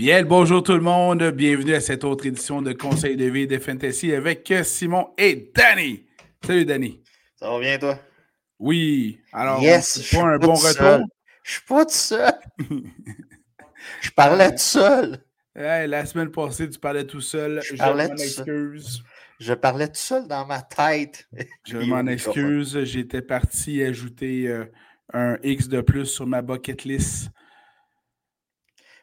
Bien, bonjour tout le monde. Bienvenue à cette autre édition de Conseil de vie de Fantasy avec Simon et Danny. Salut Danny. Ça va bien toi? Oui. Alors, yes, pas un bon retour? Je suis pas tout seul. je parlais tout seul. la semaine passée, tu parlais tout seul. Je, parlais m'en excuse. Je parlais tout seul dans ma tête. Je m'en excuse. J'étais parti ajouter euh, un X de plus sur ma bucket list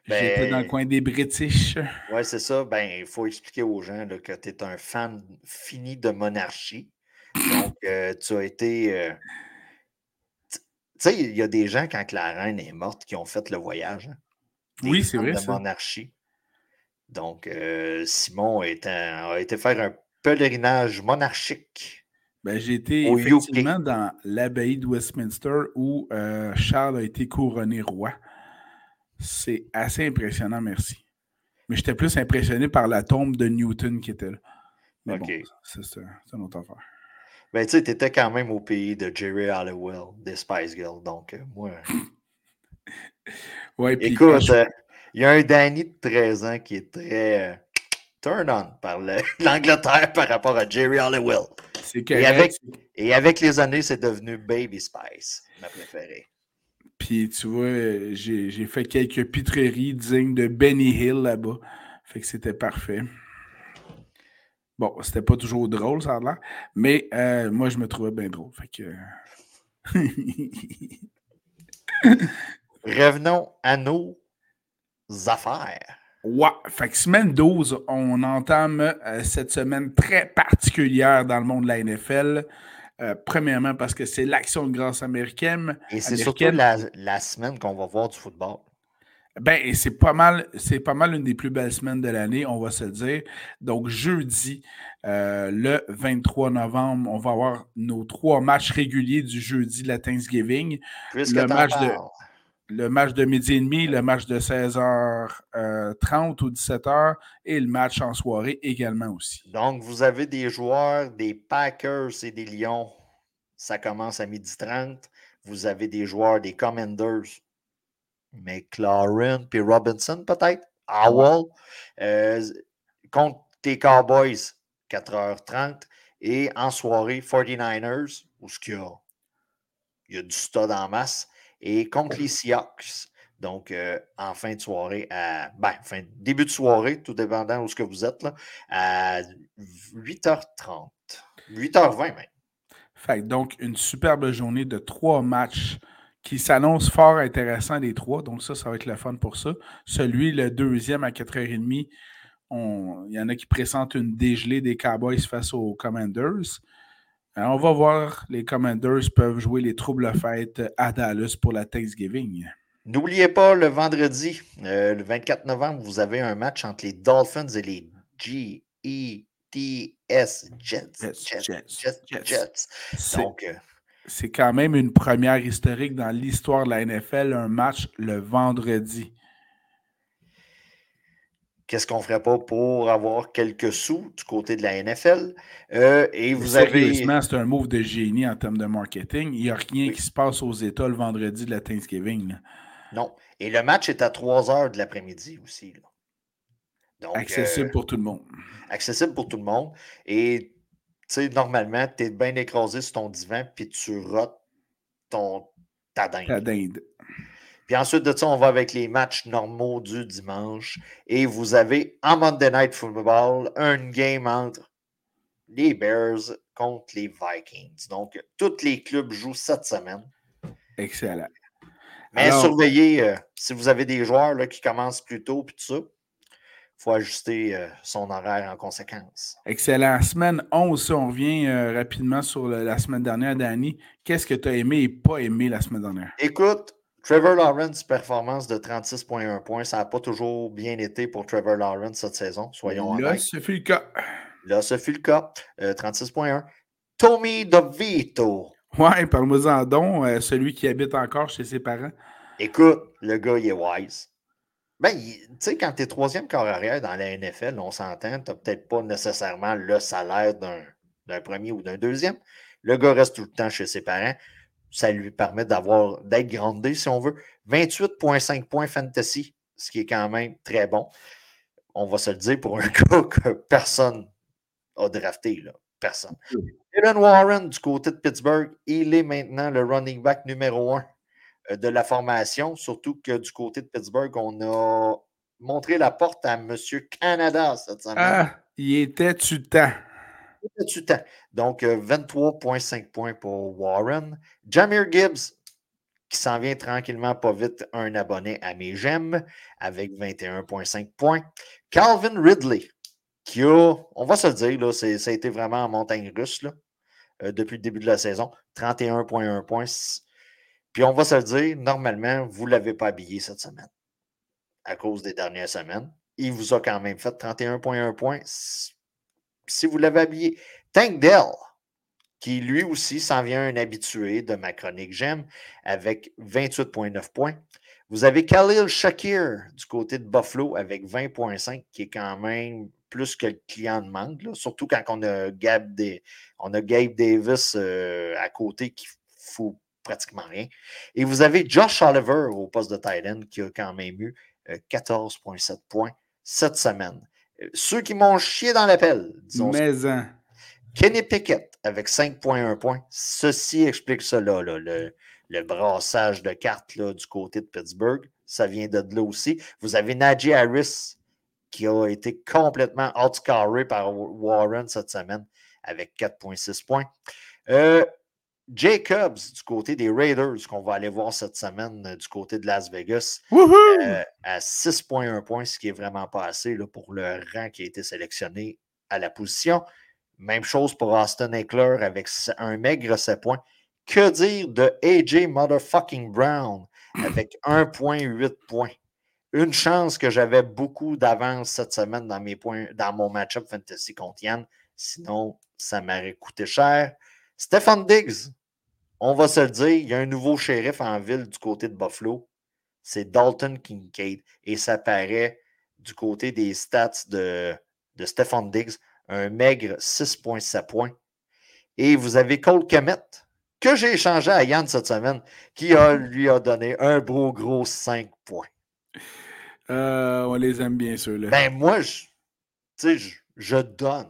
J'étais dans le ben coin des British. Oui, c'est ça. Ben, il faut expliquer aux gens que tu es un fan fini de monarchie. Donc, euh, tu as été. Euh, tu sais, il y a des gens, quand la reine est morte, qui ont fait le voyage. Hein. oui, c'est vrai. De monarchie. Donc, euh, Simon a été faire un pèlerinage monarchique. Ben, j'ai été effectivement dans l'abbaye de Westminster où Charles a été couronné roi. C'est assez impressionnant, merci. Mais j'étais plus impressionné par la tombe de Newton qui était là. Mais bon, c'est une autre affaire. Ben, tu sais, t'étais quand même au pays de Jerry Halliwell, des Spice Girls, donc euh, moi... ouais, Écoute, euh, il y a un Danny de 13 ans qui est très euh, turn on par l'Angleterre par rapport à Jerry Halliwell. C'est et avec, et avec les années, c'est devenu Baby Spice, ma préférée. Puis tu vois, j'ai fait quelques pitreries dignes de Benny Hill là-bas. Fait que c'était parfait. Bon, c'était pas toujours drôle, ça a l'air. Mais euh, moi, je me trouvais bien drôle. Fait que. Revenons à nos affaires. Ouais, fait que semaine 12, on entame euh, cette semaine très particulière dans le monde de la NFL. Euh, premièrement, parce que c'est l'action de grâce américaine. Et c'est surtout la, semaine qu'on va voir du football. Ben, c'est pas mal, c'est pas mal une des plus belles semaines de l'année, on va se dire. Donc, jeudi, euh, le 23 novembre, on va avoir nos trois matchs réguliers du jeudi de la Thanksgiving. le match de, le match de midi et demi, le match de 16h30 euh, ou 17h et le match en soirée également aussi. Donc, vous avez des joueurs des Packers et des Lions. Ça commence à midi 30. Vous avez des joueurs des Commanders. McLaren puis Robinson, peut-être? Howell. Euh, contre tes Cowboys, 4h30. Et en soirée, 49ers, où ce qu'il y a, il y a du stud en masse et contre les Seahawks. Donc, euh, en fin de soirée, ben, fin, début de soirée, tout dépendant où ce que vous êtes, là, à 8h30. 8h20 même. Fait donc, une superbe journée de trois matchs qui s'annonce fort intéressant les trois. Donc, ça, ça va être le fun pour ça. Celui, le deuxième à 4h30, il y en a qui pressentent une dégelée des Cowboys face aux Commanders. On va voir, les Commanders peuvent jouer les troubles fêtes à Dallas pour la Thanksgiving. N'oubliez pas, le vendredi, euh, le 24 novembre, vous avez un match entre les Dolphins et les G-E-T-S Jets. Jets, Jets, Donc, euh, c'est quand même une première historique dans l'histoire de la NFL, un match le vendredi qu'est-ce qu'on ferait pas pour avoir quelques sous du côté de la NFL? Euh, et vous avez. c'est un move de génie en termes de marketing. Il n'y a rien qui se passe aux États le vendredi de la Thanksgiving. Non. Et le match est à 3 heures de l'après-midi aussi. accessible euh, pour tout le monde. Accessible pour tout le monde. Et tu sais, normalement, tu es bien écrasé sur ton divan, puis tu rotes ton, ta dinde. Ta dinde. Puis ensuite de ça, on va avec les matchs normaux du dimanche. Et vous avez en Monday Night Football un game entre les Bears contre les Vikings. Donc, tous les clubs jouent cette semaine. Excellent. Mais surveillez, euh, si vous avez des joueurs là, qui commencent plus tôt, puis tout ça, il faut ajuster euh, son horaire en conséquence. Excellent. Semaine 11, on revient euh, rapidement sur la semaine dernière, Danny. Qu'est-ce que tu as aimé et pas aimé la semaine dernière? Écoute, Trevor Lawrence, performance de 36,1 points. Ça n'a pas toujours bien été pour Trevor Lawrence cette saison, soyons honnêtes. Là, ce fut le cas. Là, ce fut le cas. 36,1. Euh, Tommy DeVito. Ouais, parle-moi en don, euh, celui qui habite encore chez ses parents. Écoute, le gars, il est wise. Ben, tu sais, quand tu es troisième corps arrière dans la NFL, on s'entend, tu n'as peut-être pas nécessairement le salaire d'un premier ou d'un deuxième. Le gars reste tout le temps chez ses parents ça lui permet d'avoir d'être grandé, si on veut. 28,5 points fantasy ce qui est quand même très bon. On va se le dire pour un cas que personne a drafté. Là. Personne. Dylan Warren, du côté de Pittsburgh, il est maintenant le running back numéro un euh, de la formation, surtout que du côté de Pittsburgh, on a montré la porte à M. Canada cette semaine. Ah, il était tu temps. Donc, 23,5 euh, points pour Warren. Jamir Gibbs, qui s'en vient tranquillement, pas vite, un abonné à mes gemmes avec 21,5 points. Calvin Ridley, qui a, on va se le dire, là, ça a été vraiment en montagne russe là, euh, depuis le début de la saison. 31,1 points. Puis on va se le dire, normalement, vous ne l'avez pas habillé cette semaine à cause des dernières semaines. Il vous a quand même fait 31,1 points si vous l'avez habillé. Tank Dell, qui lui aussi s'en vient un habitué de ma chronique J'aime, avec 28,9 points. Vous avez Khalil Shakir du côté de Buffalo avec 20,5, qui est quand même plus que le client demande, surtout quand on a on a Gabe Davis euh, à côté qui fout pratiquement rien. Et vous avez Josh Oliver au poste de Titan qui a quand même eu 14,7 euh, points cette semaine. Ceux qui m'ont chié dans l'appel, disons. Hein. Kenny Pickett avec 5,1 points. Ceci explique cela, le, le, brassage de cartes là, du côté de Pittsburgh. Ça vient de là aussi. Vous avez Najee Harris qui a été complètement outscoré par Warren cette semaine avec 4,6 points. Euh, Jacobs du côté des Raiders, qu'on va aller voir cette semaine euh, du côté de Las Vegas, euh, à 6,1 points, ce qui est vraiment pas assez là, pour le rang qui a été sélectionné à la position. Même chose pour Austin Eckler avec un maigre 7 points. Que dire de AJ Motherfucking Brown avec 1,8 points? Une chance que j'avais beaucoup d'avance cette semaine dans, mes points, dans mon match-up fantasy contre Yann. Sinon, ça m'aurait coûté cher. Stephen Diggs, on va se le dire, il y a un nouveau shérif en ville du côté de Buffalo. C'est Dalton Kincaid. Et ça paraît du côté des stats de, de Stephen Diggs, un maigre 6,7 points. Et vous avez Cole Kemet, que j'ai échangé à Yann cette semaine, qui lui a donné un gros, gros 5 points. Euh, on les aime bien, ceux-là. Ben, moi, je, je, je donne.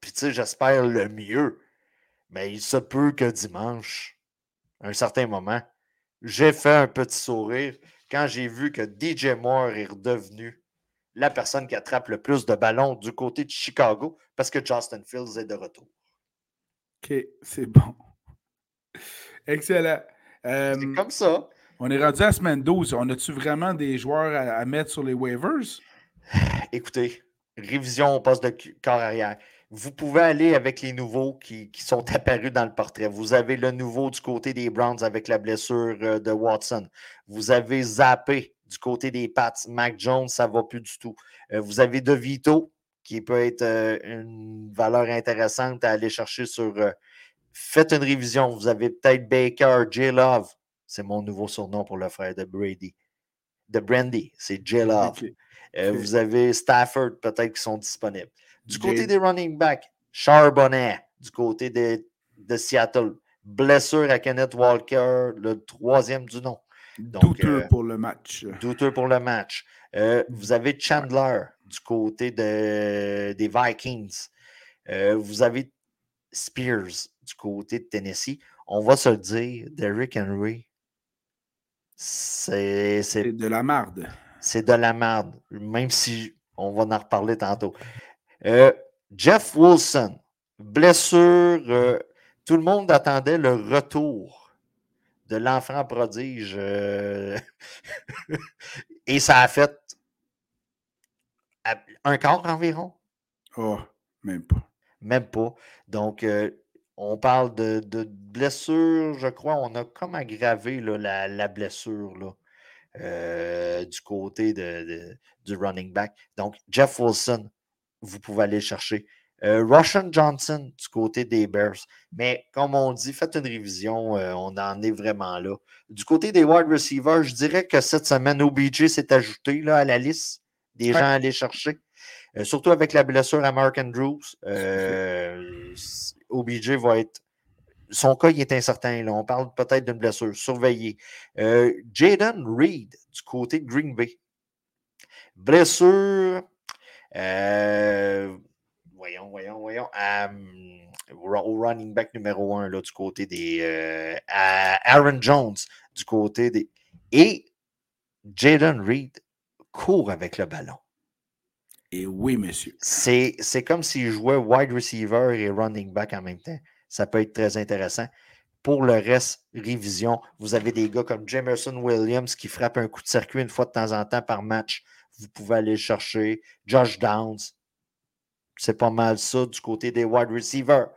Puis, tu sais, j'espère le mieux. Mais il se peut que dimanche, à un certain moment, j'ai fait un petit sourire quand j'ai vu que DJ Moore est redevenu la personne qui attrape le plus de ballons du côté de Chicago parce que Justin Fields est de retour. OK, c'est bon. Excellent. c'est euh, comme ça. On est rendu à semaine 12. On a-tu vraiment des joueurs à, mettre sur les waivers? Écoutez, révision au poste de corps arrière. Vous pouvez aller avec les nouveaux qui, sont apparus dans le portrait. Vous avez le nouveau du côté des Browns avec la blessure euh, de Watson. Vous avez Zappé du côté des Pats. Mac Jones, ça ne va plus du tout. Euh, vous avez De Vito, qui peut être euh, une valeur intéressante à aller chercher sur. faites une révision. Vous avez peut-être Baker, J. Love. C'est mon nouveau surnom pour le frère de Brady. De Brandy, c'est J. Love. Vous avez Stafford, peut-être, qui sont disponibles. Du côté des running backs, Charbonnet, du côté de, de, Seattle. Blessure à Kenneth Walker, le troisième du nom. douteux euh, pour le match. Douteux pour le match. Euh, vous avez Chandler du côté de, des Vikings. vous avez Spears du côté de Tennessee. On va se le dire, Derrick Henry, c'est de la marde. C'est de la marde, même si on va en reparler tantôt. Euh, Jeff Wilson, blessure. Euh, tout le monde attendait le retour de l'enfant prodige. Euh, et ça a fait un quart environ? Oh, même pas. Même pas. Donc, on parle de, blessure, je crois. On a comme aggravé la, blessure euh, du côté de, du running back. Donc, Jeff Wilson, vous pouvez aller chercher. Euh, Russian Johnson du côté des Bears. Mais comme on dit, faites une révision, euh, on en est vraiment là. Du côté des wide receivers, je dirais que cette semaine, OBJ s'est ajouté là, à la liste des gens à aller chercher. surtout avec la blessure à Mark Andrews. OBJ va être. Son cas, il est incertain. Là. On parle peut-être d'une blessure. Surveillé. Euh, Jaden Reed, du côté de Green Bay. Blessure. Euh, voyons, voyons, voyons. au running back numéro un là, du côté des. Euh, Aaron Jones du côté des. Et Jaden Reed court avec le ballon. Et oui, monsieur. C'est comme s'il jouait wide receiver et running back en même temps. Ça peut être très intéressant. Pour le reste, révision, vous avez des gars comme Jamerson Williams qui frappe un coup de circuit une fois de temps en temps par match. Vous pouvez aller le chercher. Josh Downs. C'est pas mal ça du côté des wide receivers.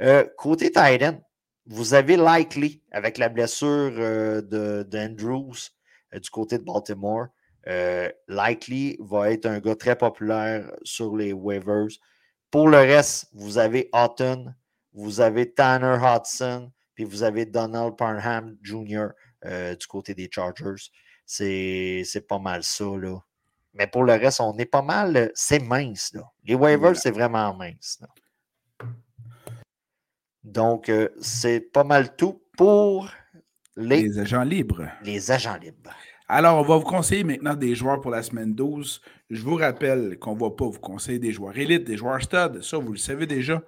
Euh, côté Titan, vous avez Likely avec la blessure euh, d'Andrews euh, du côté de Baltimore. Likely va être un gars très populaire sur les waivers. Pour le reste, vous avez Houghton, vous avez Tanner Hudson, puis vous avez Donald Parham Jr. Du côté des Chargers. C'est pas mal ça, là. Mais pour le reste, on est pas mal. C'est mince, là. Les waivers, c'est vraiment mince. Donc, c'est pas mal tout pour les, les agents libres. Les agents libres. Alors, on va vous conseiller maintenant des joueurs pour la semaine 12. Je vous rappelle qu'on ne va pas vous conseiller des joueurs élites, des joueurs stud. Ça, vous le savez déjà.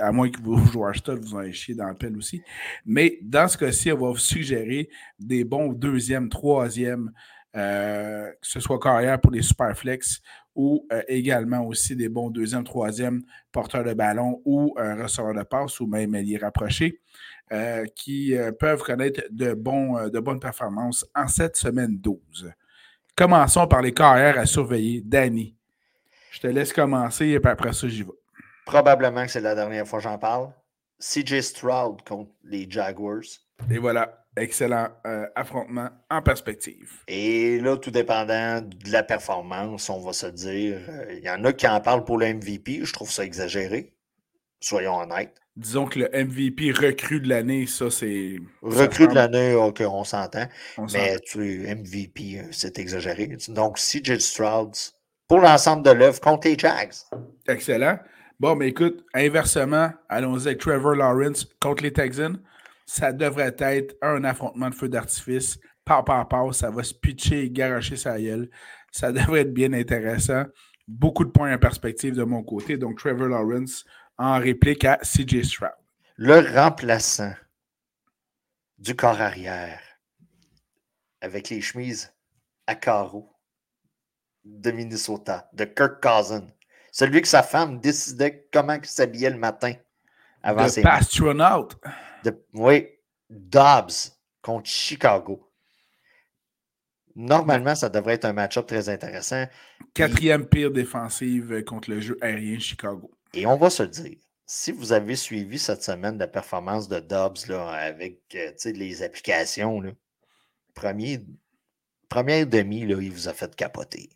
À moins que vos joueurs stud vous en chié dans le pelle aussi. Mais dans ce cas-ci, on va vous suggérer des bons deuxième, troisième, euh, que ce soit carrière pour les superflex ou euh, également aussi des bons deuxième, troisième porteurs de ballon ou un receveur de passe ou même alliés rapprochés. Euh, qui euh, peuvent connaître de, bons, euh, de bonnes performances en cette semaine 12. Commençons par les carrières à surveiller. Danny, je te laisse commencer et puis après ça, j'y vais. Probablement que c'est la dernière fois que j'en parle. CJ Stroud contre les Jaguars. Et voilà, excellent affrontement en perspective. Et là, tout dépendant de la performance, on va se dire, il y en a qui en parlent pour le MVP. Je trouve ça exagéré. Soyons honnêtes disons que le MVP recrue de l'année, ça c'est. Recrue de l'année, ok, on s'entend. Mais tu, MVP, euh, c'est exagéré. Donc, CJ Stroud, pour l'ensemble de l'œuvre contre les Jags. Excellent. Bon, mais écoute, inversement, allons-y avec Trevor Lawrence contre les Texans. Ça devrait être un affrontement de feu d'artifice. Par par par, ça va se pitcher et garocher sa gueule. Ça devrait être bien intéressant. Beaucoup de points en perspective de mon côté. Donc, Trevor Lawrence, en réplique à CJ Stroud. Le remplaçant du corps arrière avec les chemises à carreaux de Minnesota, de Kirk Cousin. Celui que sa femme décidait comment il s'habillait le matin avant de ses astronaute. oui, Dobbs contre Chicago. Normalement, ça devrait être un match-up très intéressant. Quatrième pire défensive contre le jeu aérien Chicago. Et on va se dire, si vous avez suivi cette semaine la performance de Dobbs là, avec euh, les applications, là, premier, première demi, là, il vous a fait capoter.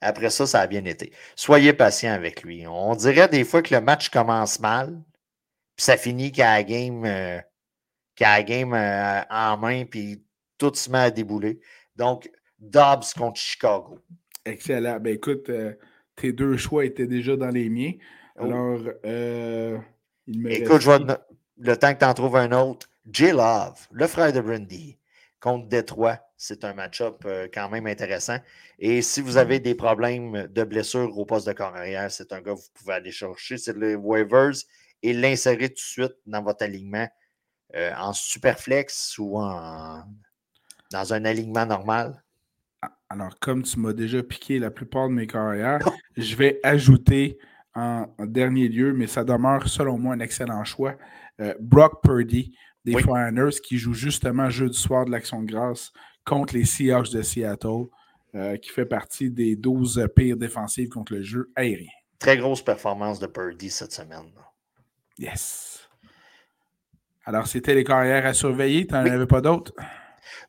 Après ça, ça a bien été. Soyez patient avec lui. On dirait des fois que le match commence mal, puis ça finit qu'il a la game, euh, game euh, en main, puis tout se met à débouler. Donc, Dobbs contre Chicago. Excellent. Ben écoute, tes deux choix étaient déjà dans les miens. Oh. Alors, euh, il me Écoute, je le temps que tu en trouves un autre. J. Love, le frère de Brandy, contre Détroit. C'est un match-up euh, quand même intéressant. Et si vous avez des problèmes de blessure au poste de corps arrière, c'est un gars que vous pouvez aller chercher. C'est le waivers et l'insérer tout de suite dans votre alignement euh, en superflex ou en, dans un alignement normal? Alors, comme tu m'as déjà piqué la plupart de mes carrières, je vais ajouter en, dernier lieu, mais ça demeure selon moi un excellent choix. Euh, Brock Purdy des oui. qui joue justement jeudi soir de l'Action de grâce contre les Seahawks de Seattle, euh, qui fait partie des 12 pires défensives contre le jeu aérien. Très grosse performance de Purdy cette semaine. Yes. Alors, c'était les carrières à surveiller. Tu n'en avais pas d'autres?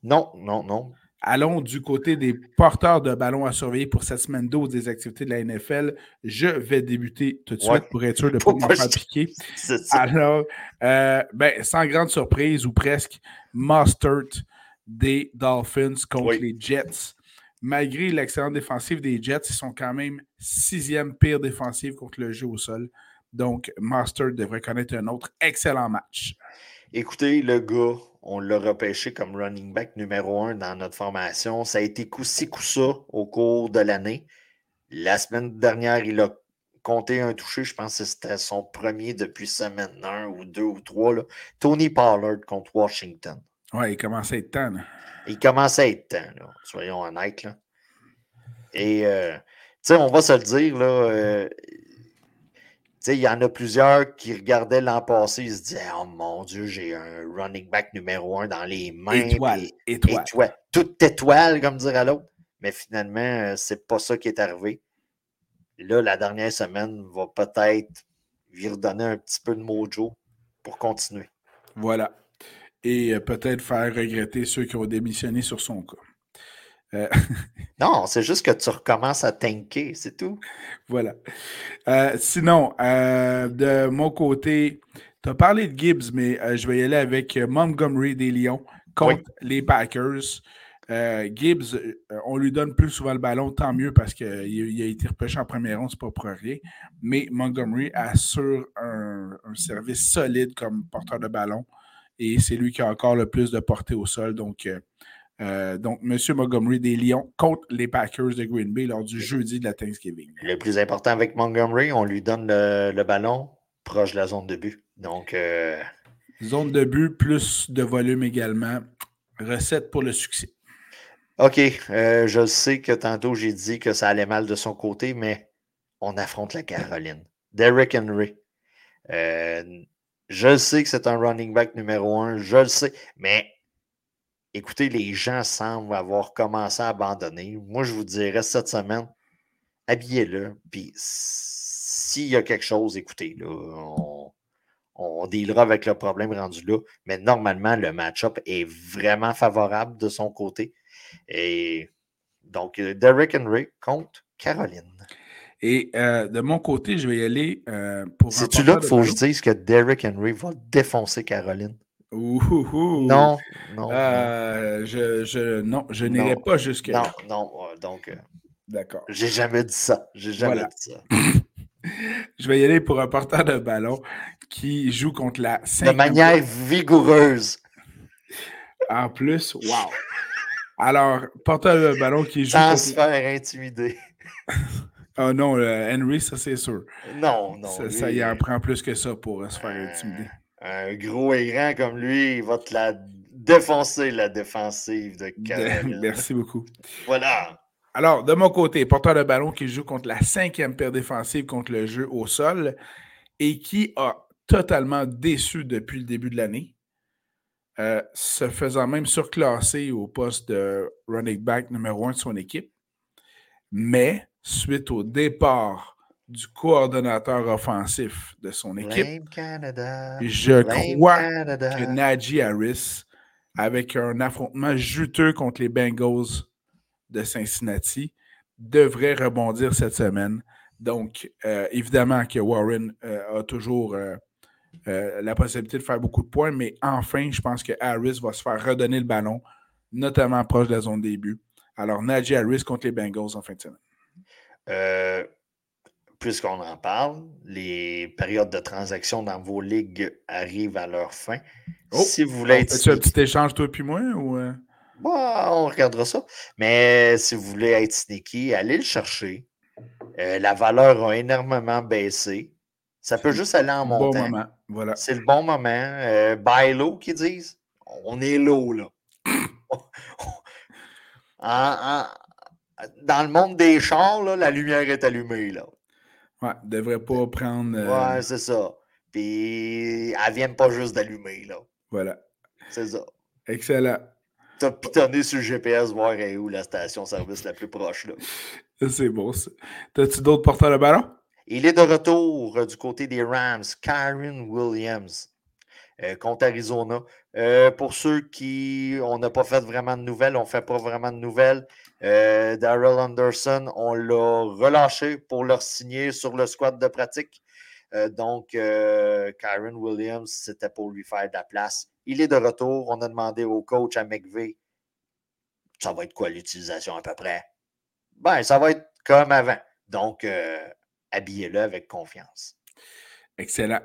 Non, non, non. Allons du côté des porteurs de ballons à surveiller pour cette semaine 12 des activités de la NFL. Je vais débuter tout de suite pour être sûr de ne pas me faire piquer. Alors, euh, ben, sans grande surprise ou presque, Mustard des Dolphins contre les Jets. Malgré l'excellente défensive des Jets, ils sont quand même sixième pire défensive contre le jeu au sol. Donc, Mustard devrait connaître un autre excellent match. Écoutez, le gars, on l'a repêché comme running back numéro un dans notre formation. Ça a été coup-ci, coup-ça au cours de l'année. La semaine dernière, il a compté un touché. Je pense que c'était son premier depuis semaine 1 ou 2 ou 3. Tony Pollard contre Washington. Ouais, il commence à être temps. Il commence à être temps, soyons honnêtes. Là. Et, euh, tu sais, on va se le dire, là. Euh, il y en a plusieurs qui regardaient l'an passé, ils se disaient Oh mon Dieu, j'ai un running back numéro un dans les mains. Étoile, étoile. étoile. Toute étoile, comme dirait l'autre. Mais finalement, euh, c'est pas ça qui est arrivé. Là, la dernière semaine va peut-être lui redonner un petit peu de mojo pour continuer. Voilà. Et euh, peut-être faire regretter ceux qui ont démissionné sur son cas. Euh, non, c'est juste que tu recommences à tanker, c'est tout. Voilà. Euh, sinon, de mon côté, tu as parlé de Gibbs, mais je vais y aller avec Montgomery des Lions contre les Packers. Gibbs, on lui donne plus souvent le ballon, tant mieux parce qu'il a été repêché en première ronde, c'est pas pour rien. Mais Montgomery assure un, service solide comme porteur de ballon et c'est lui qui a encore le plus de portée au sol. Donc, euh, donc, M. Montgomery des Lions contre les Packers de Green Bay lors du jeudi de la Thanksgiving. Le plus important avec Montgomery, on lui donne le, ballon proche de la zone de but. Donc, euh, zone de but plus de volume également. Recette pour le succès. OK. Euh, je sais que tantôt j'ai dit que ça allait mal de son côté, mais on affronte la Caroline. Derrick Henry. je sais que c'est un running back numéro un. Je le sais. Mais écoutez, les gens semblent avoir commencé à abandonner. Moi, je vous dirais cette semaine, habillez-le. Puis s'il y a quelque chose, écoutez, là, on, on dealera avec le problème rendu là. Mais normalement, le match-up est vraiment favorable de son côté. Et donc, euh, Derek Henry contre Caroline. Et euh, de mon côté, je vais y aller euh, pour. C'est-tu là qu'il faut que je dise que Derek Henry va défoncer Caroline? Non, non. Euh, je, je, non, je n'irai pas jusque là. Non, non, donc. Euh, D'accord. J'ai jamais dit ça. J'ai jamais dit ça. je vais y aller pour un porteur de ballon qui joue contre la De manière vigoureuse. En plus, wow. Alors, porteur de ballon qui joue. Sans se faire intimider. oh non, Henry, ça c'est sûr. Non, non. Ça, ça, y en prend plus que ça pour se faire intimider un gros et grand comme lui, il va te la défoncer, la défensive de Caroline. Merci beaucoup. Voilà. Alors, de mon côté, porteur de ballon qui joue contre la cinquième paire défensive contre le jeu au sol et qui a totalement déçu depuis le début de l'année, euh, se faisant même surclasser au poste de running back numéro un de son équipe. Mais, suite au départ du coordonnateur offensif de son équipe. Je crois que Najee Harris, avec un affrontement juteux contre les Bengals de Cincinnati, devrait rebondir cette semaine. Donc, euh, évidemment que Warren euh, a toujours euh, la possibilité de faire beaucoup de points, mais enfin, je pense que Harris va se faire redonner le ballon, notamment proche de la zone début. Alors, Najee Harris contre les Bengals en fin de semaine puisqu'on en parle, les périodes de transaction dans vos ligues arrivent à leur fin. Oh, si vous voulez être. un petit échange, toi et moi ou... Euh? Bah, on regardera ça. Mais si vous voulez être sneaky, allez le chercher. Euh, la valeur a énormément baissé. Ça peut juste aller en montant. Bon moment. Voilà. C'est le bon moment. Euh, buy low, qu'ils disent. On est low, là. dans le monde des chars, la lumière est allumée. Là. Ouais, devrait pas prendre. Euh, ouais, c'est ça. Puis, elle vient pas juste d'allumer, là. Voilà. C'est ça. Excellent. T'as pitonné sur le GPS voir où la station-service la plus proche, là. C'est bon, ça. T'as-tu d'autres porteurs de ballon? Il est de retour euh, du côté des Rams, Karen Williams. Euh, contre Arizona. pour ceux qui, on n'a pas fait vraiment de nouvelles, on ne fait pas vraiment de nouvelles. Euh, Daryl Anderson, on l'a relâché pour leur signer sur le squad de pratique. Euh, donc, euh, Kyron Williams, c'était pour lui faire de la place. Il est de retour. On a demandé au coach à McVeigh ça va être quoi l'utilisation à peu près? Ben, ça va être comme avant. Donc, habillez-le avec confiance. Excellent.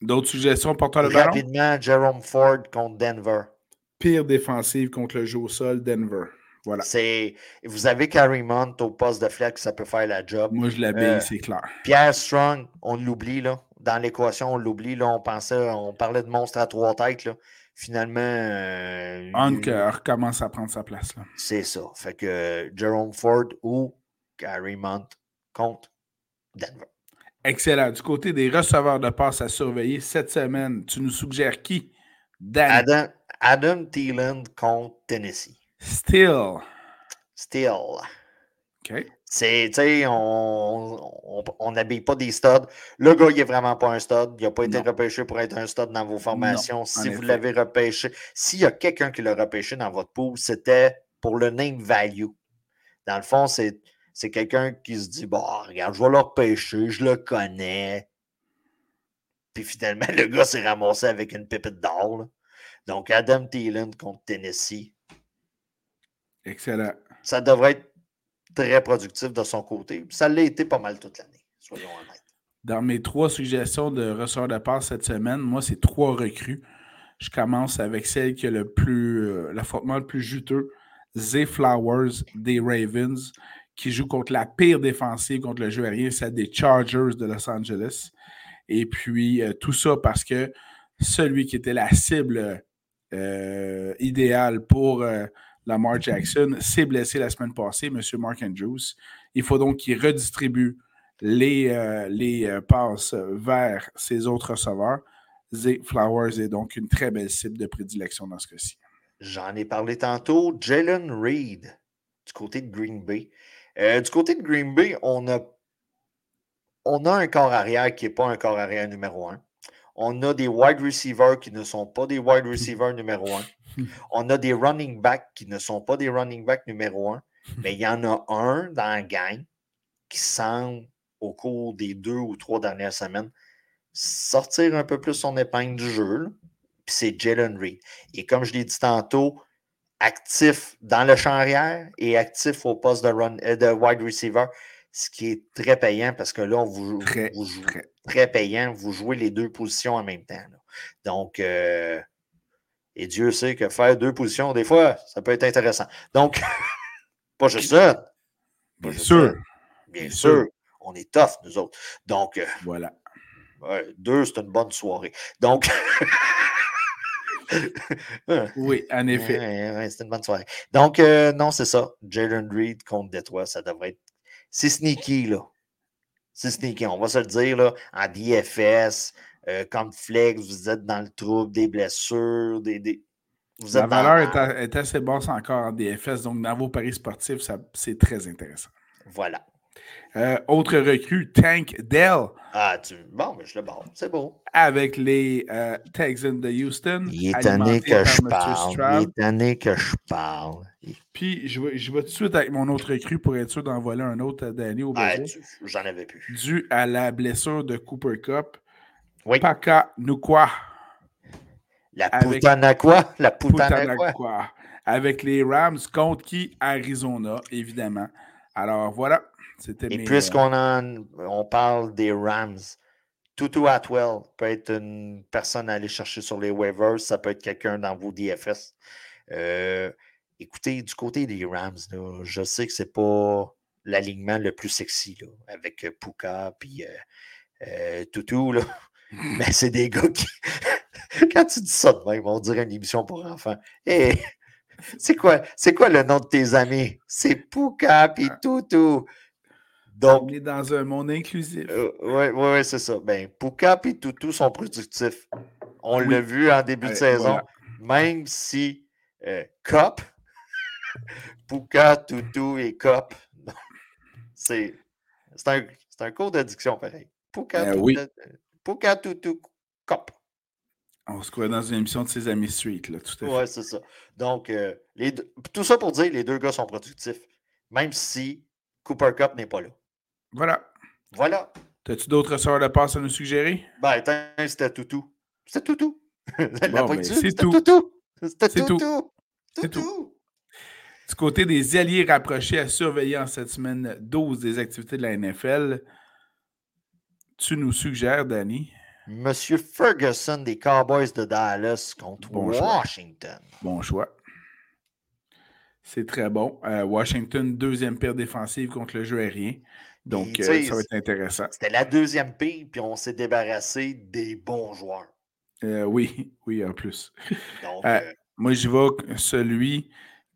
D'autres suggestions pour toi le ballon? Rapidement, Jerome Ford contre Denver. Pire défensive contre le jeu au sol, Denver. Voilà. C'est, vous avez Carrie Mont au poste de flex, ça peut faire la job. Moi, je l'habille, Euh, c'est clair. Pierre Strong, on l'oublie, là. Dans l'équation, on l'oublie, là. On pensait, on parlait de monstre à trois têtes, là. Finalement, euh, il- euh, recommence à prendre sa place. Là. c'est ça. Fait que Jerome Ford ou Carrie Mont contre Denver. Excellent. Du côté des receveurs de passe à surveiller cette semaine, tu nous suggères qui? Dan Adam, Adam Thielen contre Tennessee. Still. Still. OK. C'est, tu sais, on on n'habille pas des studs. Le gars, il est vraiment pas un stud. Il n'a pas été Non. repêché pour être un stud dans vos formations. si vous l'avez repêché, s'il y a quelqu'un qui l'a repêché dans votre pool, c'était pour le name value. Dans le fond, c'est, c'est quelqu'un qui se dit, bon, regarde, je vais le repêcher, je le connais. Puis finalement, le gars s'est ramassé avec une pépite d'or. Donc, Adam Thielen contre Tennessee, Excellent. ça devrait être très productif de son côté. Ça l'a été pas mal toute l'année, soyons honnêtes. Dans mes trois suggestions de receveurs de passe cette semaine, moi, c'est trois recrues. Je commence avec celle qui a le plus, euh, l'affrontement le plus juteux, Zay Flowers des Ravens, qui joue contre la pire défensive contre le jeu aérien, celle des Chargers de Los Angeles. Et puis, euh, tout ça parce que celui qui était la cible euh, idéale pour euh, Lamar Jackson s'est blessé la semaine passée, M. Mark Andrews. Il faut donc qu'il redistribue les, euh, les euh, passes vers ses autres receveurs. Zay Flowers est donc une très belle cible de prédilection dans ce cas-ci. J'en ai parlé tantôt. Jalen Reed, du côté de Green Bay. Euh, du côté de Green Bay, on a, on a un corps arrière qui n'est pas un corps arrière numéro un. On a des wide receivers qui ne sont pas des wide receivers numéro un. On a des running backs qui ne sont pas des running backs numéro un. Mais il y en a un dans la gang qui semble, au cours des deux ou trois dernières semaines, sortir un peu plus son épingle du jeu. Puis c'est Jalen Reed. Et comme je l'ai dit tantôt, actif dans le champ arrière et actif au poste de, run, euh, de wide receiver, ce qui est très payant parce que là, vous, Très, vous très. Très payant, vous jouez les deux positions en même temps. là. Donc, euh, et Dieu sait que faire deux positions, des fois, ça peut être intéressant. Donc, pas juste ça. Bien sûr. Bien sûr. sûr. On est tough, nous autres. Donc, euh, Voilà. ouais, deux, c'est une bonne soirée. Donc, Oui, en effet. Ouais, ouais, c'était une bonne soirée. Donc, euh, non, c'est ça. Jalen Reed contre Détroit, ça devrait être. C'est sneaky, là. C'est sneaky, on va se le dire, là. En DFS, euh, comme flex, vous êtes dans le trouble, des blessures, des. des- Vous La êtes valeur est, est assez basse encore en DFS, donc dans vos paris sportifs, c'est très intéressant. Voilà. Euh, autre recrue, Tank Dell Ah, tu. Bon, mais je le barre. C'est beau. avec les euh, Texans de Houston. Il est tanné que je parle. Il est tanné que je parle. Puis je vais, je vais tout de suite avec mon autre recrue pour être sûr d'envoyer un autre à Danny au Ah, J'en avais plus. Dû à la blessure de Cooper Cup. Oui. Paka Nukwa. La Avec- poutane à quoi? La poutane à quoi? Putanakwa. Avec les Rams contre qui? Arizona, évidemment. Alors voilà. Et mes, euh, puisqu'on en- on parle des Rams, Tutu Atwell peut être une personne à aller chercher sur les waivers. Ça peut être quelqu'un dans vos DFS. Euh, écoutez, du côté des Rams, là, je sais que c'est pas l'alignement le plus sexy là, avec euh, Puka puis euh, euh, Tutu. Là. Mais c'est des gars qui. Quand tu dis ça de même, on dirait une émission pour enfants. Hé, c'est quoi, c'est quoi le nom de tes amis? C'est Puka puis Tutu. Donc, On est dans un monde inclusif. oui, ouais, ouais, c'est ça. Ben, Puka et Toutou sont productifs. On Oui. l'a vu en début de saison, voilà. même si euh, Cop, Puka, Toutou et Cop, c'est un, un cours d'addiction pareil. Puka, Euh, Toutou, oui. euh, Cop. On se croit dans une émission de ses amis Street, là, tout à fait. Ouais, c'est ça. Donc, euh, les deux- tout ça pour dire les deux gars sont productifs, même si Cooper Cup n'est pas là. Voilà. Voilà. As-tu d'autres ressorts de passe à nous suggérer? Ben, attends, c'était toutou. C'était toutou. La Bon, ben, c'est c'était tout. toutou. C'était C'est tout. toutou. C'est tout. Toutou. Du côté des alliés rapprochés à surveiller en cette semaine 12 des activités de la NFL, tu nous suggères, Danny? Monsieur Ferguson des Cowboys de Dallas contre Washington. Bon choix. C'est très bon. Euh, Washington, deuxième pire défensive contre le jeu aérien. Donc, euh, ça va être intéressant. C'était la deuxième pire, puis on s'est débarrassé des bons joueurs. Euh, oui, oui, en plus. moi, je vois celui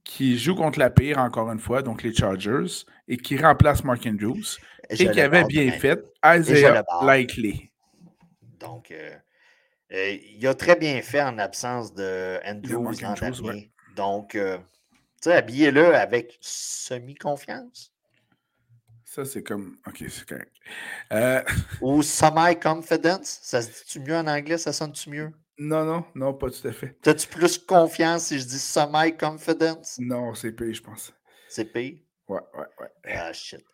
qui joue contre la pire, encore une fois, donc les Chargers, et qui remplace Mark Andrews, et, qui avait bien fait Isaiah Likely. Donc, il a très bien fait en absence de Andrews l'an Donc, tu sais, habillez-le avec semi-confiance. Ça, c'est comme. OK, c'est correct. Euh... Ou semi-confidence. Ça se dit-tu mieux en anglais? Ça sonne-tu mieux? Non, non, non, pas tout à fait. As-tu plus confiance si je dis semi-confidence? Non, c'est pire, je pense. C'est pire? Ouais, ouais, ouais. Ah, shit.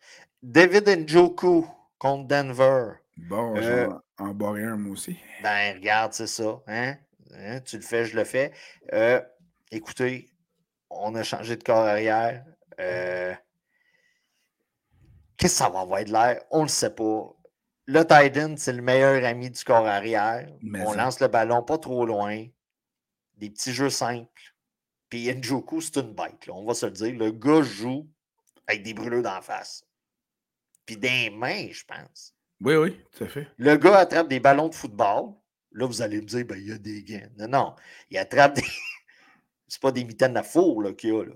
David Njoku contre Denver. Bon, euh, en barrer un, moi aussi. Ben, regarde, c'est ça. Hein? hein? Tu le fais, je le fais. Euh, écoutez, on a changé de corps arrière. Euh, qu'est-ce que ça va avoir de l'air? On ne le sait pas. Le Titan, c'est le meilleur ami du corps arrière. on lance le ballon pas trop loin. Des petits jeux simples. Puis Njoku, c'est une bête. On va se le dire. Le gars joue avec des brûleurs d'en face. Puis des mains, je pense. Oui, oui, tout à fait. Le gars attrape des ballons de football. Là, vous allez me dire, ben, il y a des gains. Non, non. Il attrape des, c'est pas des mitaines à four qu'il y a. Là.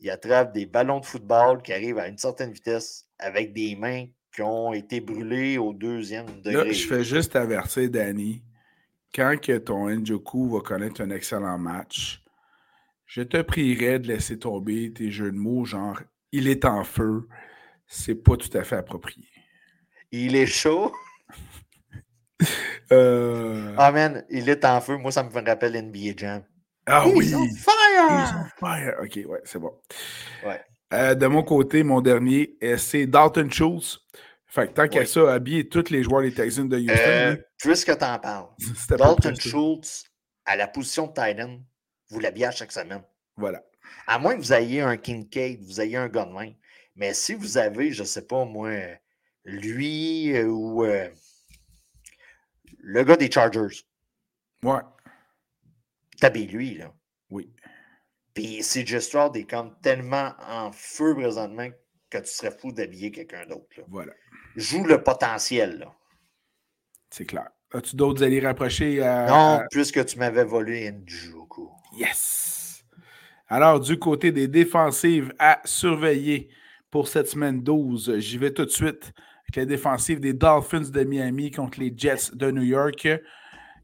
Il attrape des ballons de football qui arrivent à une certaine vitesse avec des mains qui ont été brûlées au deuxième degré. Là, je fais juste avertir Danny. Quand que ton Njoku va connaître un excellent match, je te prierai de laisser tomber tes jeux de mots, genre il est en feu. C'est pas tout à fait approprié. Il est chaud. euh... Ah, man, il est en feu. Moi, ça me fait rappeler NBA Jam. Ah oui! fire! fire! OK, ouais, c'est bon. Ouais. Euh, de mon côté, mon dernier, euh, c'est Dalton Schultz. Fait que tant qu'à ça, habiller tous les joueurs des Texans de Houston. Euh, puisque tu en parles, Dalton Schultz, à la position de Titan, vous l'habillez à chaque semaine. Voilà. À moins que vous ayez un Kincaid, vous ayez un Gunman. Mais si vous avez, je ne sais pas moi, lui ou le gars des Chargers. Ouais. T'habilles lui, là. Oui. Puis CJ Stroud est comme tellement en feu présentement que tu serais fou d'habiller quelqu'un d'autre. Voilà. Joue le potentiel, là. C'est clair. As-tu d'autres alliés rapprochés à. Non, puisque tu m'avais volé Njoku. Yes! Alors, du côté des défensives à surveiller pour cette semaine 12, j'y vais tout de suite avec les défensives des Dolphins de Miami contre les Jets de New York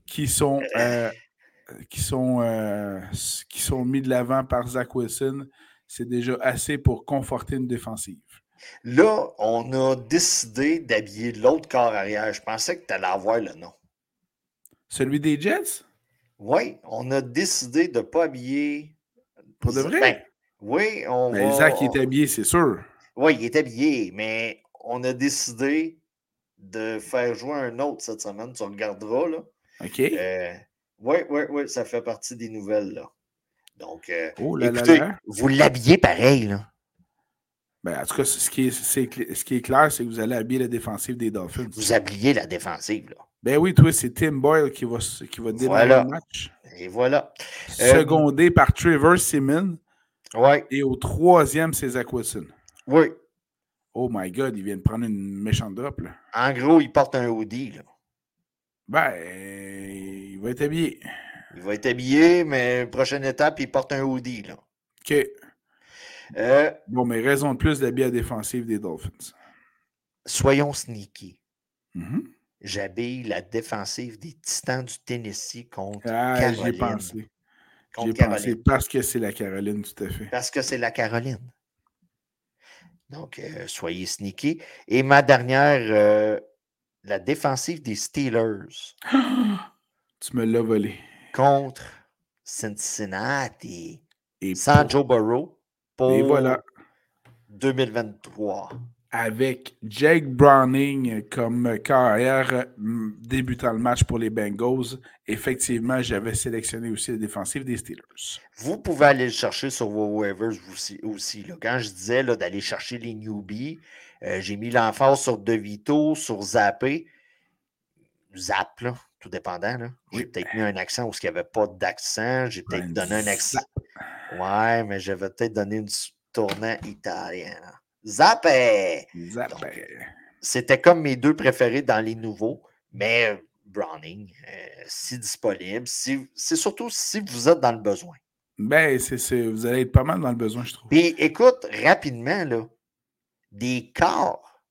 qui sont euh, qui sont, euh, qui sont mis de l'avant par Zach Wilson, c'est déjà assez pour conforter une défensive. Là, on a décidé d'habiller l'autre corps arrière. Je pensais que tu allais avoir le nom. Celui des Jets? Oui, on a décidé de ne pas habiller. Pour de vrai? Ben, oui, on mais va... Zach est habillé, c'est sûr. Oui, il est habillé, mais on a décidé de faire jouer un autre cette semaine. Tu regarderas, là. OK. Euh, oui, oui, oui, ça fait partie des nouvelles, là. Donc, euh, oh là écoutez, là vous l'habillez pareil, là. Ben, en tout cas, ce qui est, ce qui est clair, c'est que vous allez habiller la défensive des Dolphins. Vous habillez la défensive, là. Ben oui, toi, c'est Tim Boyle qui va, qui va démarrer voilà. le match. Et voilà. Secondé euh, par Trevor Simmons. Oui. Et au troisième, c'est Zach Wilson. Oui. Oh my God, il vient de prendre une méchante drop, là. En gros, il porte un hoodie, là. Ben, il va être habillé. Il va être habillé, mais prochaine étape, il porte un hoodie. Là. OK. Euh, bon, mais raison de plus d'habiller à défensive des Dolphins. Soyons sneaky. Mm -hmm. J'habille la défensive des Titans du Tennessee contre ah, Caroline. J'y ai pensé. J'ai pensé parce que c'est la Caroline, tout à fait. Parce que c'est la Caroline. Donc, euh, soyez sneaky. Et ma dernière, euh, la défensive des Steelers. tu me l'as volé. Contre Cincinnati. Et sans pour... Joe Burrow pour Et voilà. 2023. Avec Jake Browning comme carrière débutant le match pour les Bengals, effectivement, j'avais sélectionné aussi la défensive des Steelers. Vous pouvez aller le chercher sur vos waivers aussi. aussi là. Quand je disais d'aller chercher les newbies, euh, j'ai mis l'emphase sur De Vito, sur Zappé. Zap, là, tout dépendant. Là. J'ai peut-être mis un accent où il n'y avait pas d'accent. J'ai peut-être donné un accent. Ouais, mais j'avais peut-être donné une tournée italienne. Zap! C'était comme mes deux préférés dans les nouveaux, mais Browning, euh, si disponible, si, c'est surtout si vous êtes dans le besoin. Ben, c'est, vous allez être pas mal dans le besoin, je trouve. Puis écoute, rapidement, là, des corps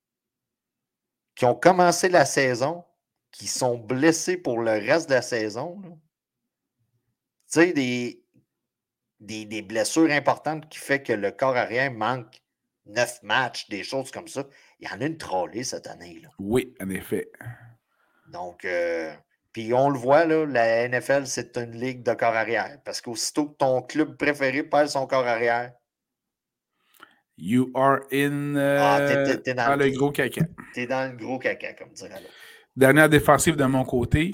qui ont commencé la saison, qui sont blessés pour le reste de la saison. Tu sais, des, des, blessures importantes qui fait que le corps arrière manque neuf matchs, des choses comme ça. Il y en a une trollée cette année. Là. Oui, en effet. Donc, euh, puis on le voit, là, la NFL, c'est une ligue de corps arrière. Parce qu'aussitôt que ton club préféré perd son corps arrière, You are in ah, euh, dans, le gros caca. T'es dans le gros caca, comme dirait l'autre. Dernière défensive de mon côté,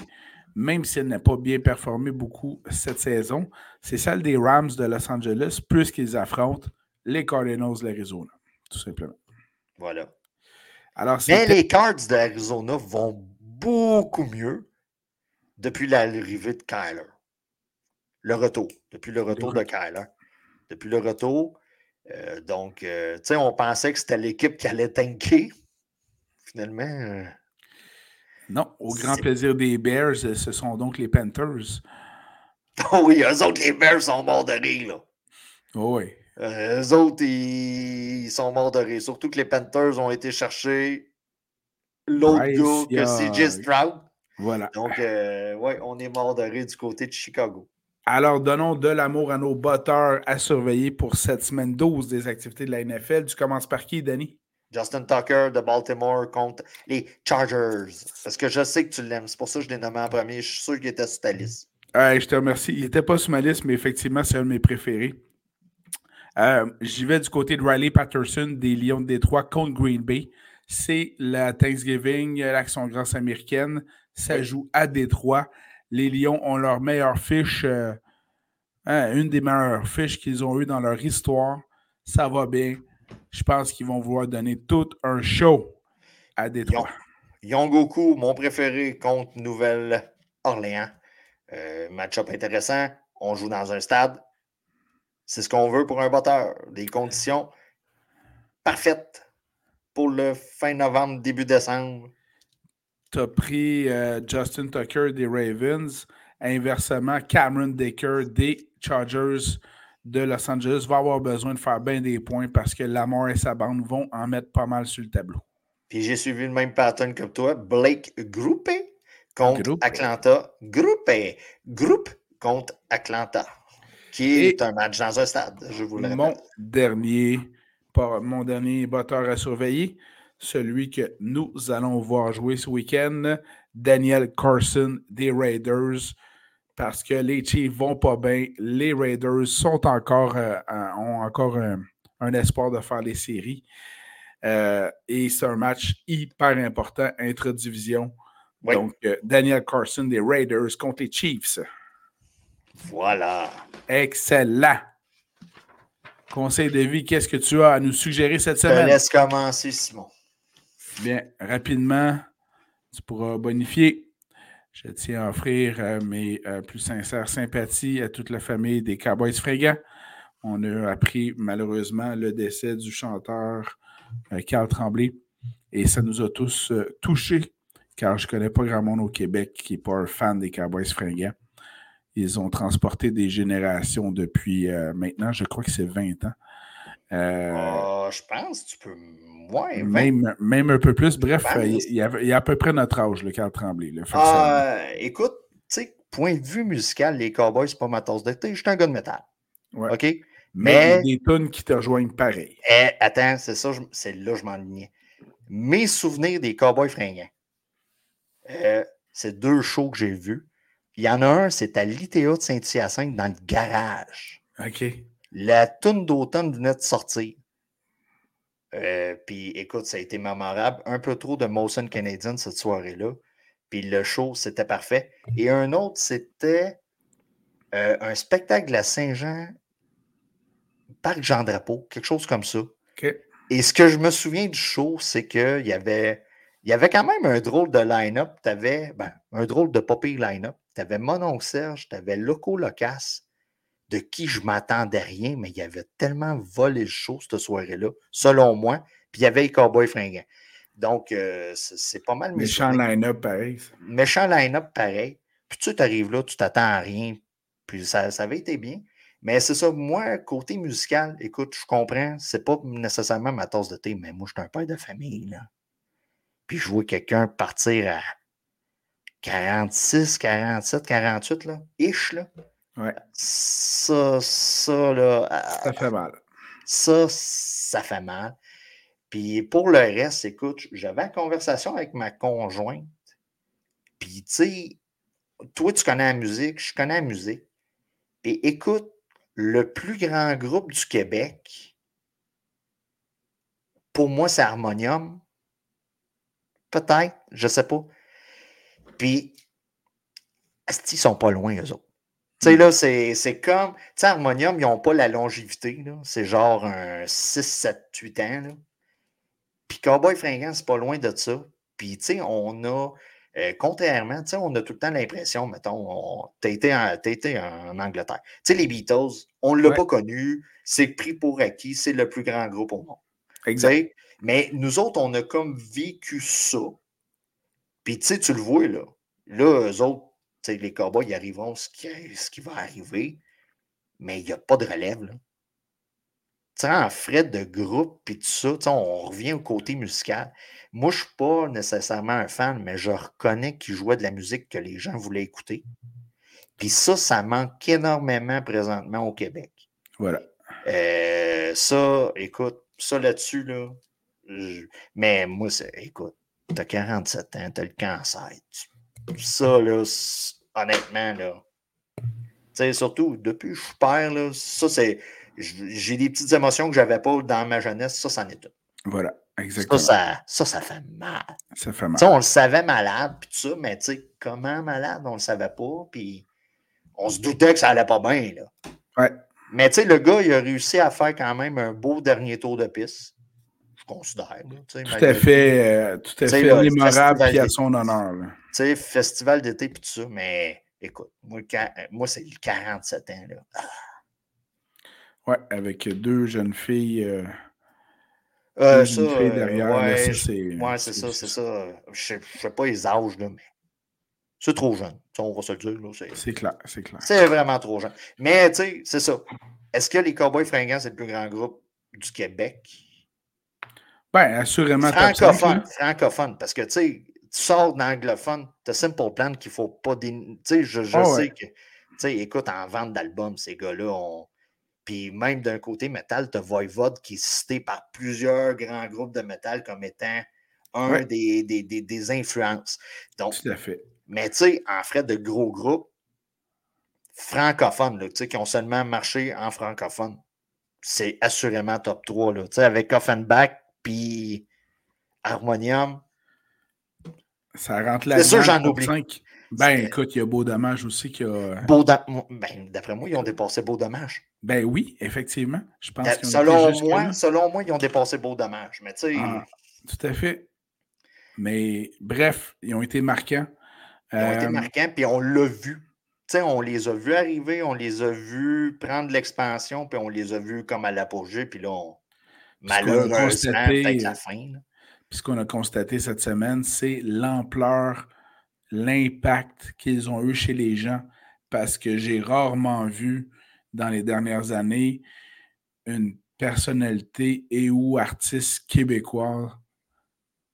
même si elle n'a pas bien performé beaucoup cette saison, c'est celle des Rams de Los Angeles, puisqu'ils affrontent les Cardinals de l'Arizona, tout simplement. Voilà. Alors, Mais les Cards de l'Arizona vont beaucoup mieux depuis l'arrivée de Kyler. Le retour. Depuis le retour de Kyler. Depuis le retour. Euh, donc, euh, tu sais, on pensait que c'était l'équipe qui allait tanker. Finalement. Euh, non, au grand plaisir des Bears, ce sont donc les Panthers. Oh oui, eux autres, les Bears sont morts de rire, là. Oh oui. eux autres, ils... sont morts de rire. Surtout que les Panthers ont été chercher l'autre gars que CJ Stroud. Voilà. Donc, ouais, on est mort de rire du côté de Chicago. Alors, donnons de l'amour à nos batteurs à surveiller pour cette semaine 12 des activités de la NFL. Tu commences par qui, Danny? Justin Tucker de Baltimore contre les Chargers. Parce que je sais que tu l'aimes. C'est pour ça que je l'ai nommé en premier. Je suis sûr qu'il était sur ta liste. je te remercie. Il n'était pas sur ma liste, mais effectivement, c'est un de mes préférés. Euh, j'y vais du côté de Riley Patterson des Lions de Détroit contre Green Bay. C'est la Thanksgiving, l'action grâce américaine. Ça joue à Détroit. Les Lions ont leur meilleure fiche, euh, hein, une des meilleures fiches qu'ils ont eues dans leur histoire. Ça va bien. Je pense qu'ils vont vouloir donner tout un show à Détroit. Goku, mon préféré contre Nouvelle-Orléans. Euh, match-up intéressant. On joue dans un stade. C'est ce qu'on veut pour un batteur. Des conditions parfaites pour le fin novembre, début décembre. Tu as pris euh, Justin Tucker des Ravens. Inversement, Cameron Decker des Chargers de Los Angeles va avoir besoin de faire bien des points parce que Lamar et sa bande vont en mettre pas mal sur le tableau. Puis j'ai suivi le même pattern que toi. Blake Groupé contre Atlanta. Groupé. Groupe contre Atlanta. Qui est un match dans un stade, je vous le Mon dernier mon dernier batteur à surveiller, celui que nous allons voir jouer ce week-end, Daniel Carson des Raiders, parce que les Chiefs vont pas bien. Les Raiders sont encore, euh, ont encore un espoir de faire les séries. Euh, et c'est un match hyper important, intra-division. Donc, euh, Daniel Carson des Raiders contre les Chiefs. Voilà. Excellent. Conseil de vie, qu'est-ce que tu as à nous suggérer cette semaine? Je laisse commencer, Simon. Bien, rapidement, tu pourras bonifier. Je tiens à offrir euh, mes euh, plus sincères sympathies à toute la famille des Cowboys fringants. On a appris malheureusement le décès du chanteur euh, Carl Tremblay et ça nous a tous touchés car je ne connais pas grand monde au Québec qui n'est pas un fan des Cowboys fringants. Ils ont transporté des générations depuis maintenant, je crois que c'est 20 ans. Euh, ah, je pense, tu peux. Ouais, même, même un peu plus. Bref, il y, a, à peu près notre âge, le Carl Tremblay. Écoute, tu sais, point de vue musical, les Cowboys, c'est pas ma tasse de thé. Je suis un gars de métal. OK? Mais, il y a des tunes qui te rejoignent pareil. Eh, attends, c'est ça, c'est là que je m'enlignais. Mes souvenirs des Cowboys fringants, euh, c'est deux shows que j'ai vus. Il y en a un, c'est à l'ITA de Saint-Hyacinthe dans le garage. OK. La toune d'automne venait de sortir. Euh, puis écoute, ça a été mémorable. Un peu trop de motion canadienne cette soirée-là. Puis le show, c'était parfait. Et un autre, c'était euh, un spectacle à Saint-Jean, Parc Jean-Drapeau, quelque chose comme ça. Et ce que je me souviens du show, c'est qu'il y avait il y avait quand même un drôle de line-up. Tu avais ben, un drôle de poppy line-up. Tu avais Monon Serge, tu avais Loco Locas, de qui je m'attendais rien, mais il avait tellement volé le show cette soirée-là, selon moi. Puis il y avait les Cowboys fringants. Donc, euh, c'est pas mal. Méchant line-up pareil. Méchant line-up pareil. Puis tu arrives là, tu t'attends à rien. Puis ça, ça avait été bien. Mais c'est ça, moi, côté musical, écoute, je comprends, c'est pas nécessairement ma tasse de thé, mais moi, je suis un père de famille, là. Puis je vois quelqu'un partir à 46, 47, 48, là, ish, là. Ouais. Ça, ça, là. Ça fait mal. Ça, ça fait mal. Puis pour le reste, écoute, j'avais une conversation avec ma conjointe. Puis, tu sais, toi, tu connais la musique, je connais la musique. Et écoute, le plus grand groupe du Québec, pour moi, c'est Harmonium. Peut-être, je ne sais pas. Puis, ils sont pas loin, eux autres? Tu sais, hmm. là, c'est comme. Tu sais, Harmonium, ils n'ont pas la longévité. C'est genre un 6, 7, 8 ans. Là. Puis Cowboy Fringant, c'est pas loin de ça. Puis, tu sais, on a. Euh, contrairement, tu sais, on a tout le temps l'impression, mettons, tu as été, en, Angleterre. Tu sais, les Beatles, on ne l'a pas connu, c'est pris pour acquis, c'est le plus grand groupe au monde. Exact. Mais nous autres, on a comme vécu ça. Puis, tu sais, tu le vois, là. Là, eux autres, les cowboys, ils arriveront ce qui, ce qui va arriver, mais il n'y a pas de relève, là. En frais de groupe, puis tout ça, on revient au côté musical. Moi, je ne suis pas nécessairement un fan, mais je reconnais qu'il jouait de la musique que les gens voulaient écouter. Puis ça, ça manque énormément présentement au Québec. Voilà. Euh, ça, écoute, ça là-dessus, là, mais moi, écoute, t'as 47 ans, t'as le cancer. Ça, là, honnêtement, là, surtout depuis que je suis père, là, ça, c'est, j'ai des petites émotions que j'avais pas dans ma jeunesse, ça, c'en est tout. Voilà. Exactement. Ça, ça, ça, fait mal. Ça fait mal. on le savait malade, puis tout ça, mais tu sais, comment malade, on le savait pas, puis on se doutait que ça allait pas bien, là. Ouais. Mais tu sais, le gars, il a réussi à faire quand même un beau dernier tour de piste. Je considère. tout, à fait, euh, tout à fait mémorable et à son honneur. Sais, festival d'été puis tout ça, mais écoute, moi, moi c'est 47 ans. Là. Ah. Ouais, avec deux jeunes filles. Euh, euh, ça, derrière. Ouais, c'est ça, c'est ça. Je ne sais pas les âges, là, mais c'est trop jeune. On va se le dire. C'est clair, c'est clair. C'est vraiment trop jeune. Mais, tu sais, c'est ça. Est-ce que les Cowboys fringants, c'est le plus grand groupe du Québec? Ben, assurément. Francophone, francophone. Parce que, tu sais, tu sors d'anglophone, tu as Simple Plan qu'il ne faut pas. Tu sais, je, je ah sais que. Tu sais, écoute, en vente d'albums, ces gars-là ont puis même d'un côté métal, tu as Voivod qui est cité par plusieurs grands groupes de métal comme étant un des, des, influences. Donc, Tout à fait. Mais tu sais, en frais de gros groupes francophones, là, qui ont seulement marché en francophone, c'est assurément top 3. Là, avec Offenbach puis Harmonium. Ça rentre là. C'est sûr, j'en oublie. Ben, écoute, il y a Beau Dommage aussi qui a. Beau ben, D'après moi, ils ont dépassé Beau Dommage. Ben oui, effectivement. Je pense euh, selon, moi, selon moi, ils ont dépassé Beau Dommage. Mais tu sais. Ah, tout à fait. Mais bref, ils ont été marquants. Ils ont été euh, marquants, puis on l'a vu. Tu sais, on les a vus arriver, on les a vus prendre l'expansion, puis on les a vus comme à l'apogée, puis là, on... malheureusement, peut-être la fin. Puis ce qu'on a constaté cette semaine, c'est l'ampleur l'impact qu'ils ont eu chez les gens parce que j'ai rarement vu dans les dernières années une personnalité et ou artiste québécois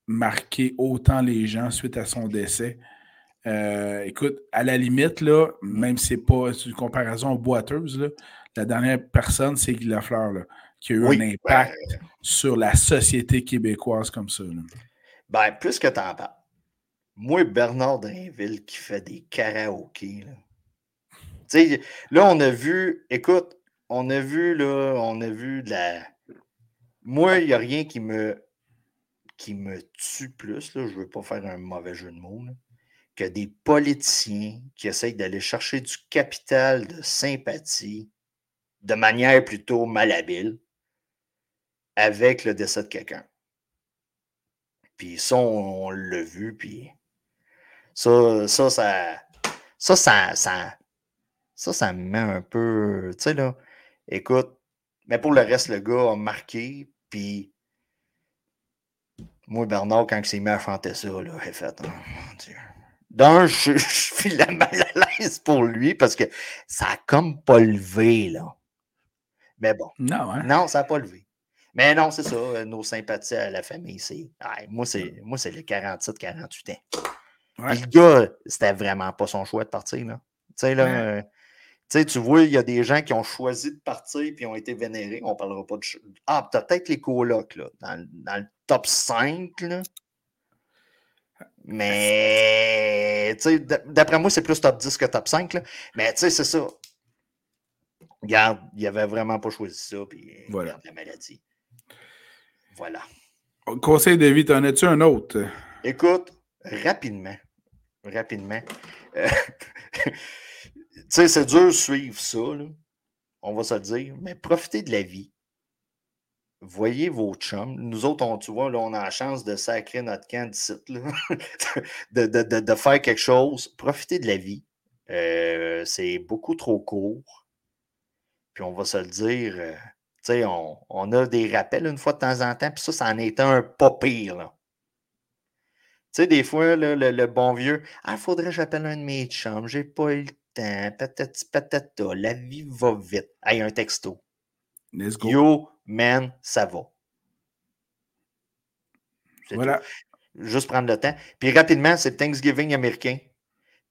marquer autant les gens suite à son décès. Euh, écoute, à la limite, là, même si ce n'est pas une comparaison boiteuse, la dernière personne, c'est Guy Lafleur, là, qui a eu un impact sur la société québécoise comme ça. Ben, plus que tu en parles. Moi, Bernard Drinville qui fait des karaokés. Là. là, on a vu, écoute, on a vu, là, on a vu de la. Moi, il n'y a rien qui me, qui me tue plus, là, je ne veux pas faire un mauvais jeu de mots, que des politiciens qui essayent d'aller chercher du capital de sympathie de manière plutôt malhabile avec le décès de quelqu'un. Puis ça, on, l'a vu, puis ça, ça, ça, ça, ça, ça, ça, ça me met un peu, tu sais, là, écoute, mais pour le reste, le gars a marqué, puis moi, Bernard, quand il s'est mis à chanter ça, là, j'ai fait, oh, mon Dieu. D'un, je, je suis la mal à l'aise pour lui parce que ça a comme pas levé, là. Mais bon. Non, hein? Non, ça n'a pas levé. Mais non, c'est ça, euh, nos sympathies à la famille, c'est. moi, c'est moi, c'est le 47-48 ans. Le gars, c'était vraiment pas son choix de partir, là. Tu sais, là. Euh, tu vois, il y a des gens qui ont choisi de partir et ont été vénérés. On ne parlera pas de. Ah, peut-être les colocs, là, dans, dans, le top 5, là. Mais, tu sais, d'après moi, c'est plus top 10 que top 5, là. Mais, tu sais, c'est ça. Regarde, il n'avait vraiment pas choisi ça, puis voilà. la maladie. Voilà. Conseil de vie, t'en as-tu un autre? Écoute, rapidement, rapidement. Euh, tu sais, c'est dur de suivre ça, là. on va se le dire, mais profitez de la vie. Voyez vos chums. Nous autres, on, tu vois, là, on a la chance de sacrer notre camp de, de, de, de, faire quelque chose. Profitez de la vie. Euh, c'est beaucoup trop court. Puis on va se le dire, euh, on, on, a des rappels une fois de temps en temps, puis ça, ça en est un pas pire. Là. Tu sais, des fois, là, le, bon vieux, ah, faudrait que j'appelle un de mes chums, j'ai pas eu le temps, patati patata, la vie va vite. Hey, un texto. Let's go. Yo, man, ça va. Voilà. Tout. Juste prendre le temps. Puis rapidement, c'est Thanksgiving américain.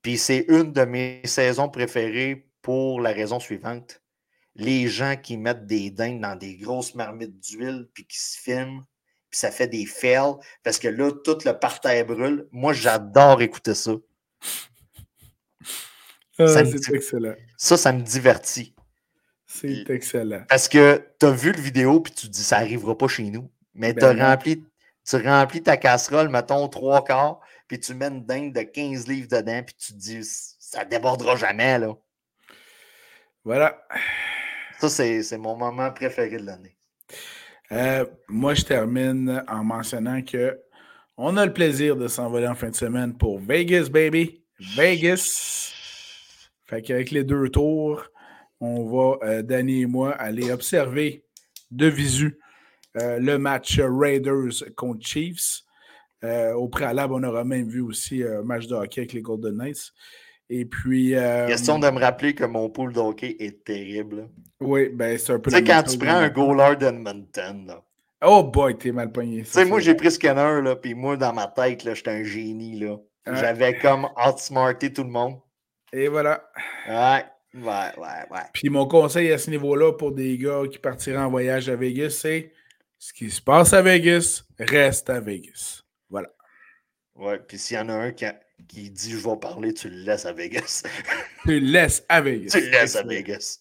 Puis c'est une de mes saisons préférées pour la raison suivante les gens qui mettent des dingues dans des grosses marmites d'huile puis qui se filment, puis ça fait des fails parce que là, tout le parterre brûle. Moi, j'adore écouter ça. Ah, c'est excellent. Ça, ça me divertit. C'est excellent. Parce que tu as vu le vidéo puis tu te dis ça n'arrivera pas chez nous. Mais ben rempli, tu remplis ta casserole, mettons trois quarts, puis tu mets une dingue de 15 livres dedans, puis tu te dis ça débordera jamais. là. Voilà. Ça, c'est mon moment préféré de l'année. Euh, moi, je termine en mentionnant que on a le plaisir de s'envoler en fin de semaine pour Vegas, baby. Vegas. Fait qu'avec les deux tours, on va, euh, Danny et moi, aller observer de visu euh, le match Raiders contre Chiefs. au préalable, on aura même vu aussi un match de hockey avec les Golden Knights. Et puis. Euh, Question de me rappeler que mon pool de hockey est terrible. Oui, ben c'est un peu. Tu sais, quand tu prends un goaler d'Edmonton, là. Oh boy, t'es mal pogné. Tu sais, moi, j'ai pris Scanner, là, puis moi, dans ma tête, là, j'étais un génie, là. J'avais comme outsmarté tout le monde. Et voilà. Ouais, ouais, ouais, ouais. Puis mon conseil à ce niveau-là pour des gars qui partiraient en voyage à Vegas, c'est ce qui se passe à Vegas, reste à Vegas. Ouais, puis s'il y en a un qui, a, qui dit je vais parler, tu le laisses à Vegas. tu le laisses à Vegas. tu le laisses à Vegas.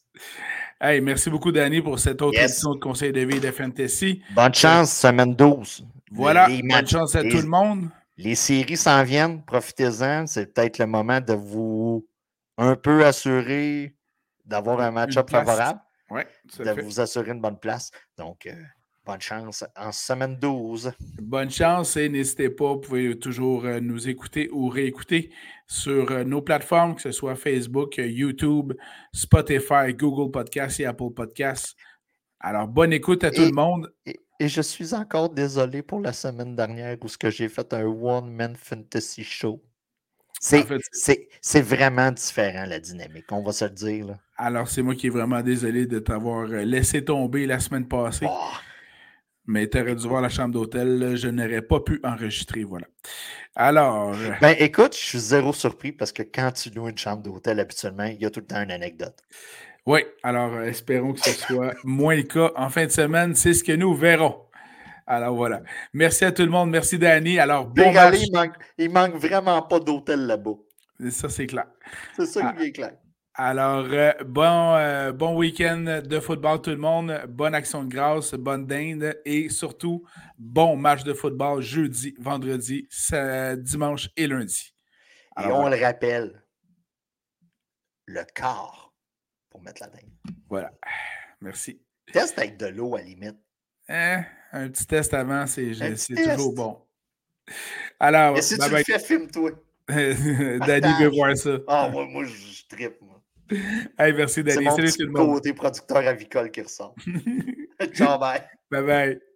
Hey, merci beaucoup, Danny, pour cette autre édition de Conseil de vie de Fantasy. Bonne chance, semaine 12. Voilà, bonne chance à tout le monde. Les séries s'en viennent, profitez-en. C'est peut-être le moment de vous un peu assurer d'avoir un match-up favorable. Ouais, de vous assurer une bonne place. Donc, euh, Bonne chance en semaine 12. Bonne chance et n'hésitez pas, vous pouvez toujours euh, nous écouter ou réécouter sur euh, nos plateformes, que ce soit Facebook, euh, YouTube, Spotify, Google Podcasts et Apple Podcasts. Alors, bonne écoute à tout le monde. Et, je suis encore désolé pour la semaine dernière où j'ai fait un One-Man Fantasy Show. C'est vraiment différent, la dynamique, on va se le dire. Alors, c'est moi qui est vraiment désolé de t'avoir laissé tomber la semaine passée. Oh. Mais tu aurais dû voir la chambre d'hôtel. Je n'aurais pas pu enregistrer. Voilà. Alors. Euh, ben, écoute, je suis zéro surpris parce que quand tu loues une chambre d'hôtel, habituellement, il y a tout le temps une anecdote. Oui. Alors, euh, espérons que ce soit moins le cas en fin de semaine. C'est ce que nous verrons. Alors voilà. Merci à tout le monde. Merci Danny. Alors, bon match. Il manque, il manque vraiment pas d'hôtel là-bas. Ça, c'est clair. C'est ça qui ah. est clair. Alors, euh, bon, euh, bon week-end de football tout le monde. Bonne action de grâce, bonne dinde et surtout, bon match de football jeudi, vendredi, dimanche et lundi. et on le rappelle, le corps pour mettre la dinde. Voilà. Merci. Test avec de l'eau à limite. Hein? Un petit test avant, c'est toujours bon. Alors, Et si tu le fais, filme-toi. Danny veut voir ça. Ah, moi, moi, je je trippe, moi. Hey, merci C'est Danny. mon Salut petit tout le monde. côté producteur avicole qui ressort. Ciao, bye. Bye bye.